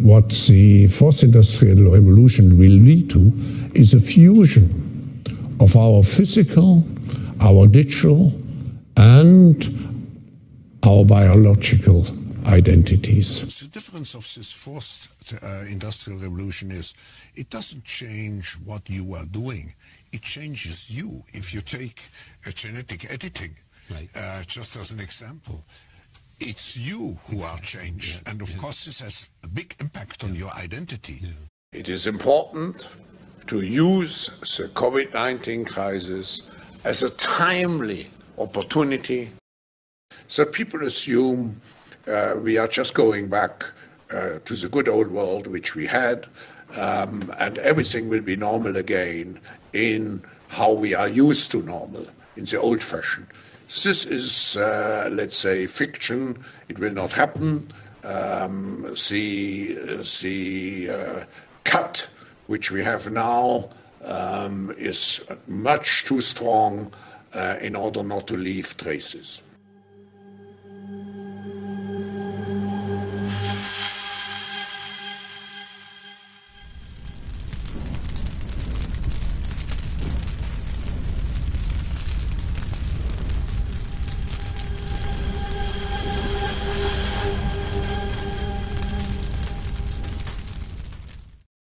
what the fourth industrial revolution will lead to is a fusion of our physical, our digital, and our biological identities. The difference of this fourth uh, industrial revolution is it doesn't change what you are doing, it changes you. If you take a genetic editing, right. uh, just as an example, it's you who exactly. are changed. Yeah. And of yeah. course, this has a big impact on yeah. your identity. It is important to use the COVID 19 crisis as a timely opportunity. So people assume uh, we are just going back uh, to the good old world which we had, um, and everything will be normal again in how we are used to normal, in the old fashion. This is, uh, let's say, fiction. It will not happen. Um, the the uh, cut which we have now um, is much too strong uh, in order not to leave traces.